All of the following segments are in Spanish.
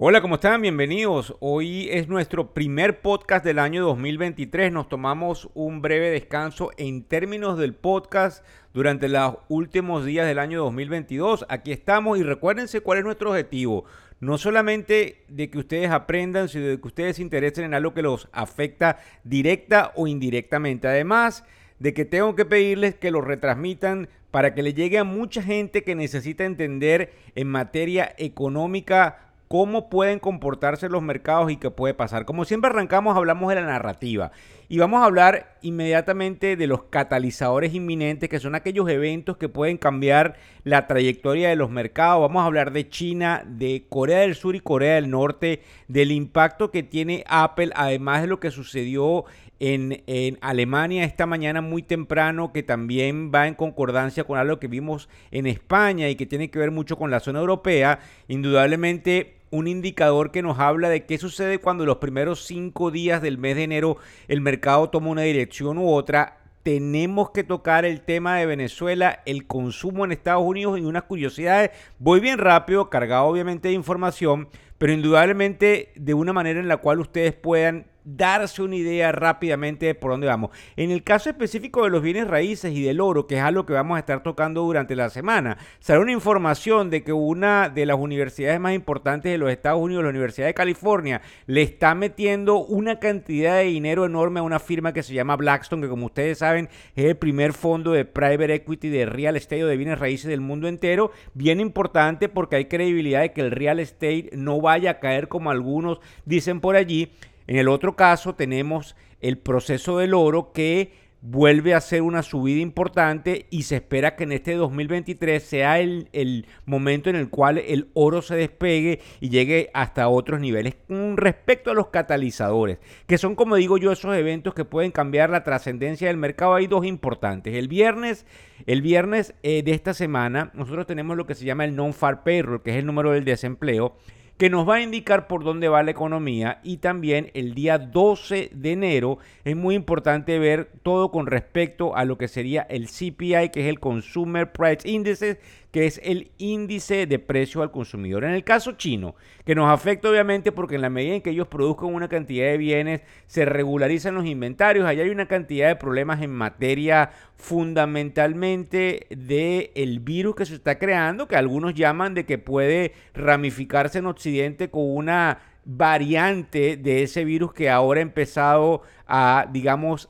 Hola, ¿cómo están? Bienvenidos. Hoy es nuestro primer podcast del año 2023. Nos tomamos un breve descanso en términos del podcast durante los últimos días del año 2022. Aquí estamos y recuérdense cuál es nuestro objetivo. No solamente de que ustedes aprendan, sino de que ustedes se interesen en algo que los afecta directa o indirectamente. Además de que tengo que pedirles que lo retransmitan para que le llegue a mucha gente que necesita entender en materia económica cómo pueden comportarse los mercados y qué puede pasar. Como siempre arrancamos, hablamos de la narrativa y vamos a hablar inmediatamente de los catalizadores inminentes, que son aquellos eventos que pueden cambiar la trayectoria de los mercados. Vamos a hablar de China, de Corea del Sur y Corea del Norte, del impacto que tiene Apple, además de lo que sucedió en, Alemania esta mañana muy temprano, que también va en concordancia con algo que vimos en España y que tiene que ver mucho con la zona europea. Indudablemente un indicador que nos habla de qué sucede cuando los primeros cinco días del mes de enero el mercado toma una dirección u otra. Tenemos que tocar el tema de Venezuela, el consumo en Estados Unidos y unas curiosidades. Voy bien rápido, cargado obviamente de información, pero indudablemente de una manera en la cual ustedes puedan darse una idea rápidamente de por dónde vamos. En el caso específico de los bienes raíces y del oro, que es algo que vamos a estar tocando durante la semana, sale una información de que una de las universidades más importantes de los Estados Unidos, la Universidad de California, le está metiendo una cantidad de dinero enorme a una firma que se llama Blackstone, que como ustedes saben es el primer fondo de private equity de real estate o de bienes raíces del mundo entero. Bien importante porque hay credibilidad de que el real estate no vaya a caer como algunos dicen por allí. En el otro caso tenemos el proceso del oro que vuelve a ser una subida importante y se espera que en este 2023 sea el, momento en el cual el oro se despegue y llegue hasta otros niveles. Con respecto a los catalizadores, que son como digo yo esos eventos que pueden cambiar la trascendencia del mercado, hay dos importantes. El viernes, el viernes eh, de esta semana nosotros tenemos lo que se llama el non-far payroll, que es el número del desempleo que nos va a indicar por dónde va la economía y también el día 12 de enero es muy importante ver todo con respecto a lo que sería el CPI, que es el Consumer Price Index, que es el índice de precio al consumidor. En el caso chino, que nos afecta obviamente porque en la medida en que ellos produzcan una cantidad de bienes, se regularizan los inventarios, allá hay una cantidad de problemas en materia fundamentalmente del el virus que se está creando, que algunos llaman de que puede ramificarse en Occidente con una variante de ese virus que ahora ha empezado a, digamos,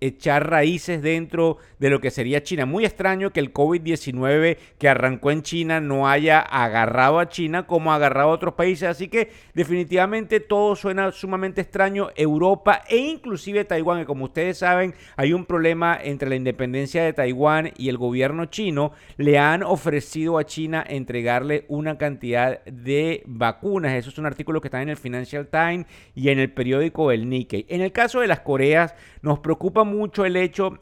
echar raíces dentro de lo que sería China. Muy extraño que el COVID-19 que arrancó en China no haya agarrado a China como ha agarrado a otros países. Así que definitivamente todo suena sumamente extraño. Europa e inclusive Taiwán, que como ustedes saben hay un problema entre la independencia de Taiwán y el gobierno chino, le han ofrecido a China entregarle una cantidad de vacunas. Eso es un artículo que está en el Financial Times y en el periódico El Nikkei. En el caso de las Coreas, nos preocupa mucho el hecho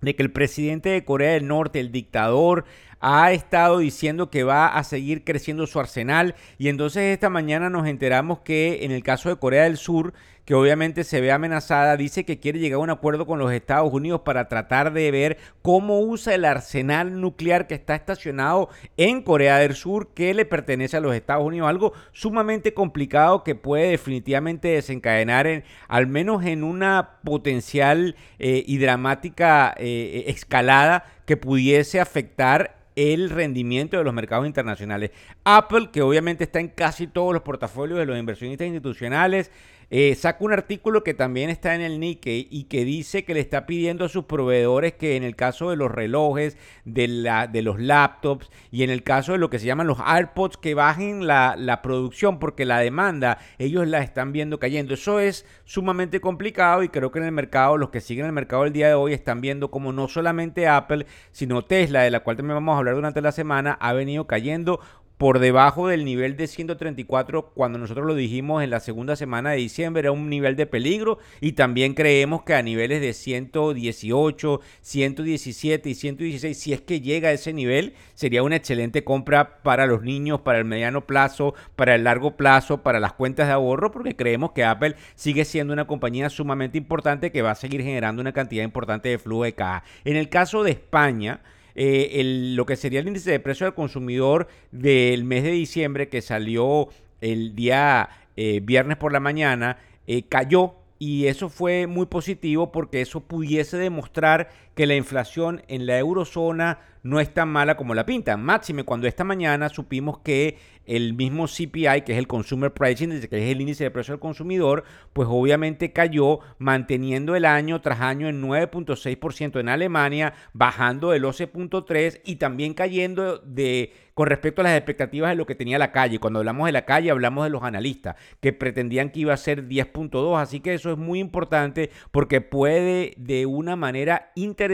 de que el presidente de Corea del Norte, el dictador, ha estado diciendo que va a seguir creciendo su arsenal y entonces esta mañana nos enteramos que en el caso de Corea del Sur, que obviamente se ve amenazada, dice que quiere llegar a un acuerdo con los Estados Unidos para tratar de ver cómo usa el arsenal nuclear que está estacionado en Corea del Sur, que le pertenece a los Estados Unidos. Algo sumamente complicado que puede definitivamente desencadenar en, al menos en una potencial eh, y dramática eh, escalada que pudiese afectar el rendimiento de los mercados internacionales. Apple, que obviamente está en casi todos los portafolios de los inversionistas institucionales, eh, saca un artículo que también está en el Nikkei y que dice que le está pidiendo a sus proveedores que en el caso de los relojes, de, la, de los laptops y en el caso de lo que se llaman los AirPods, que bajen la, la producción porque la demanda ellos la están viendo cayendo. Eso es sumamente complicado y creo que en el mercado, los que siguen el mercado el día de hoy están viendo como no solamente Apple, sino Tesla, de la cual también vamos a hablar durante la semana, ha venido cayendo por debajo del nivel de 134 cuando nosotros lo dijimos en la segunda semana de diciembre era un nivel de peligro y también creemos que a niveles de 118, 117 y 116 si es que llega a ese nivel sería una excelente compra para los niños, para el mediano plazo, para el largo plazo, para las cuentas de ahorro porque creemos que Apple sigue siendo una compañía sumamente importante que va a seguir generando una cantidad importante de flujo de caja. En el caso de España, eh, lo que sería el índice de precio del consumidor del mes de diciembre que salió el día eh, viernes por la mañana, eh, cayó. Y eso fue muy positivo porque eso pudiese demostrar que la inflación en la eurozona no es tan mala como la pintan. Máxime cuando esta mañana supimos que el mismo CPI, que es el Consumer Price Index, que es el índice de precio del consumidor, pues obviamente cayó manteniendo el año tras año en 9.6% en Alemania, bajando del 11.3% y también cayendo de con respecto a las expectativas de lo que tenía la calle. Cuando hablamos de la calle hablamos de los analistas que pretendían que iba a ser 10.2, así que eso es muy importante porque puede de una manera interesante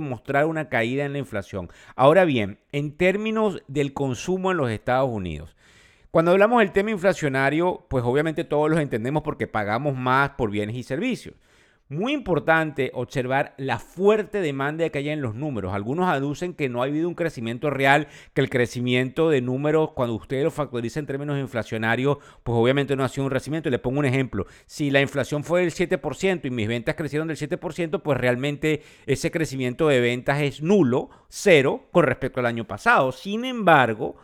mostrar una caída en la inflación. Ahora bien, en términos del consumo en los Estados Unidos, cuando hablamos del tema inflacionario, pues obviamente todos los entendemos porque pagamos más por bienes y servicios. Muy importante observar la fuerte demanda que hay en los números. Algunos aducen que no ha habido un crecimiento real, que el crecimiento de números, cuando ustedes lo factorizan en términos inflacionarios, pues obviamente no ha sido un crecimiento. Le pongo un ejemplo. Si la inflación fue del 7% y mis ventas crecieron del 7%, pues realmente ese crecimiento de ventas es nulo, cero, con respecto al año pasado. Sin embargo,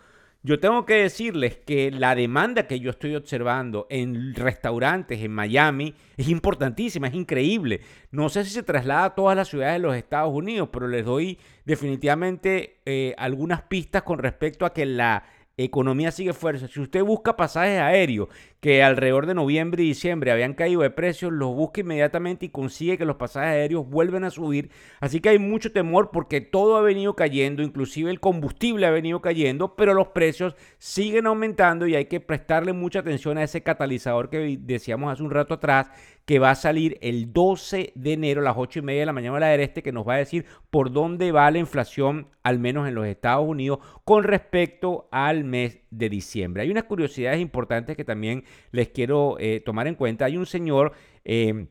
yo tengo que decirles que la demanda que yo estoy observando en restaurantes en Miami es importantísima, es increíble. No sé si se traslada a todas las ciudades de los Estados Unidos, pero les doy definitivamente eh, algunas pistas con respecto a que la economía sigue fuerte. Si usted busca pasajes aéreos que alrededor de noviembre y diciembre habían caído de precios, los busca inmediatamente y consigue que los pasajes aéreos vuelvan a subir. Así que hay mucho temor porque todo ha venido cayendo, inclusive el combustible ha venido cayendo, pero los precios siguen aumentando y hay que prestarle mucha atención a ese catalizador que decíamos hace un rato atrás, que va a salir el 12 de enero a las 8 y media de la mañana la del este, que nos va a decir por dónde va la inflación, al menos en los Estados Unidos, con respecto al mes de diciembre. Hay unas curiosidades importantes que también les quiero eh, tomar en cuenta. Hay un señor eh,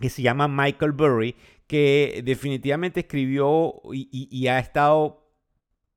que se llama Michael Burry, que definitivamente escribió y ha estado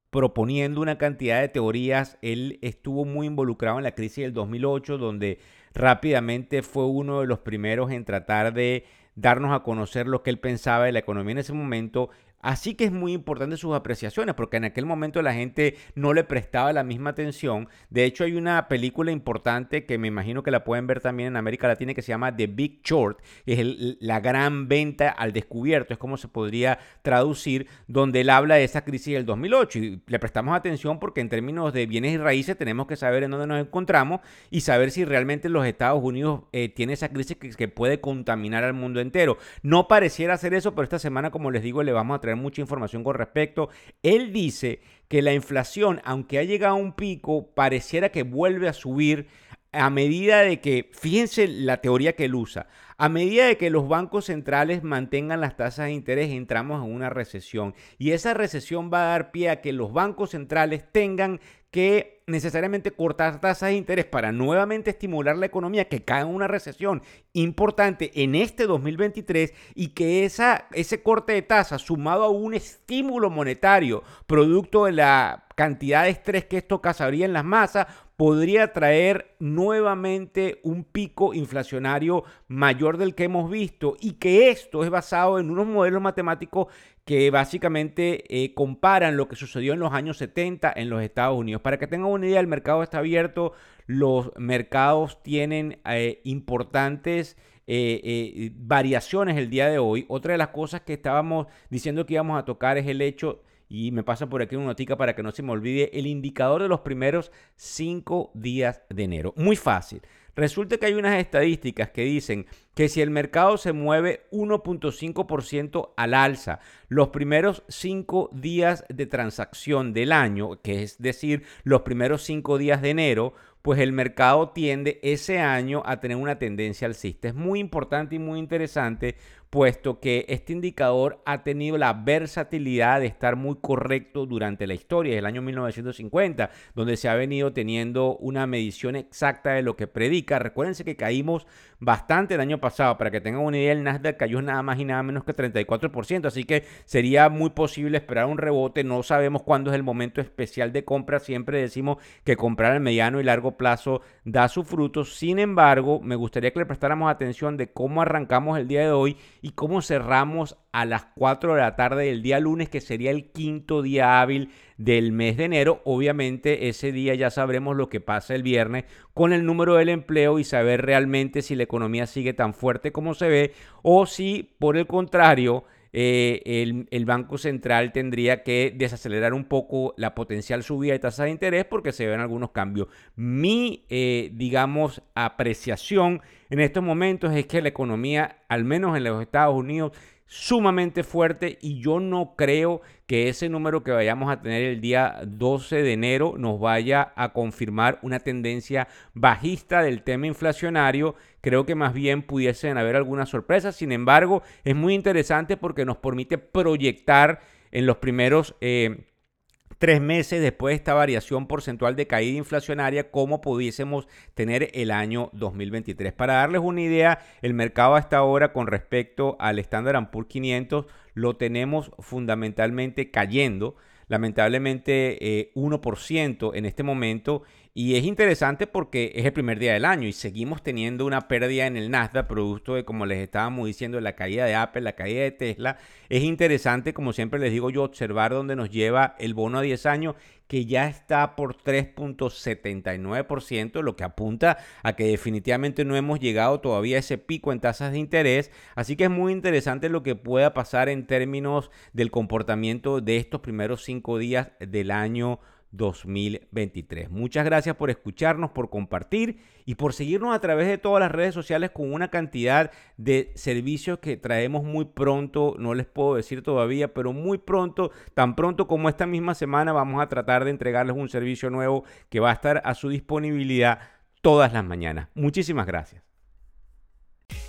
proponiendo una cantidad de teorías. Él estuvo muy involucrado en la crisis del 2008, donde rápidamente fue uno de los primeros en tratar de darnos a conocer lo que él pensaba de la economía en ese momento Así que es muy importante sus apreciaciones, porque en aquel momento la gente no le prestaba la misma atención. De hecho, hay una película importante que me imagino que la pueden ver también en América Latina que se llama The Big Short, que es la gran venta al descubierto, es como se podría traducir, donde él habla de esa crisis del 2008. Y le prestamos atención porque en términos de bienes y raíces tenemos que saber en dónde nos encontramos y saber si realmente los Estados Unidos eh, tiene esa crisis que, que puede contaminar al mundo entero. No pareciera ser eso, pero esta semana, como les digo, le vamos a traer mucha información con respecto. Él dice que la inflación, aunque ha llegado a un pico, pareciera que vuelve a subir a medida de que, fíjense la teoría que él usa, a medida de que los bancos centrales mantengan las tasas de interés, entramos en una recesión. Y esa recesión va a dar pie a que los bancos centrales tengan que necesariamente cortar tasas de interés para nuevamente estimular la economía que cae en una recesión importante en este 2023 y que esa, ese corte de tasas sumado a un estímulo monetario producto de la cantidad de estrés que esto causaría en las masas podría traer nuevamente un pico inflacionario mayor del que hemos visto y que esto es basado en unos modelos matemáticos que básicamente eh, comparan lo que sucedió en los años 70 en los Estados Unidos. Para que tengan una idea, el mercado está abierto, los mercados tienen eh, importantes eh, variaciones el día de hoy. Otra de las cosas que estábamos diciendo que íbamos a tocar es el hecho y me pasa por aquí una notica para que no se me olvide el indicador de los primeros cinco días de enero. Muy fácil. Resulta que hay unas estadísticas que dicen que si el mercado se mueve 1.5% al alza los primeros cinco días de transacción del año, que es decir, los primeros cinco días de enero, pues el mercado tiende ese año a tener una tendencia alcista. Es muy importante y muy interesante puesto que este indicador ha tenido la versatilidad de estar muy correcto durante la historia del año 1950, donde se ha venido teniendo una medición exacta de lo que predica. Recuérdense que caímos bastante el año pasado, para que tengan una idea, el Nasdaq cayó nada más y nada menos que 34%, así que sería muy posible esperar un rebote, no sabemos cuándo es el momento especial de compra, siempre decimos que comprar al mediano y largo plazo da su fruto, sin embargo, me gustaría que le prestáramos atención de cómo arrancamos el día de hoy y cómo cerramos a las 4 de la tarde del día lunes, que sería el quinto día hábil del mes de enero. Obviamente ese día ya sabremos lo que pasa el viernes con el número del empleo y saber realmente si la economía sigue tan fuerte como se ve o si por el contrario eh, el, Banco Central tendría que desacelerar un poco la potencial subida de tasas de interés porque se ven algunos cambios. Mi, eh, digamos, apreciación en estos momentos es que la economía, al menos en los Estados Unidos, sumamente fuerte y yo no creo que ese número que vayamos a tener el día 12 de enero nos vaya a confirmar una tendencia bajista del tema inflacionario. Creo que más bien pudiesen haber algunas sorpresas. Sin embargo, es muy interesante porque nos permite proyectar en los primeros... Eh, tres meses después de esta variación porcentual de caída inflacionaria, cómo pudiésemos tener el año 2023. Para darles una idea, el mercado hasta ahora con respecto al Standard Poor's 500 lo tenemos fundamentalmente cayendo lamentablemente 1% eh, en este momento y es interesante porque es el primer día del año y seguimos teniendo una pérdida en el Nasdaq, producto de, como les estábamos diciendo, la caída de Apple, la caída de Tesla. Es interesante, como siempre les digo yo, observar dónde nos lleva el bono a 10 años, que ya está por 3.79%, lo que apunta a que definitivamente no hemos llegado todavía a ese pico en tasas de interés. Así que es muy interesante lo que pueda pasar en términos del comportamiento de estos primeros cinco días del año 2023. Muchas gracias por escucharnos, por compartir y por seguirnos a través de todas las redes sociales con una cantidad de servicios que traemos muy pronto, no les puedo decir todavía, pero muy pronto, tan pronto como esta misma semana vamos a tratar de entregarles un servicio nuevo que va a estar a su disponibilidad todas las mañanas. Muchísimas gracias.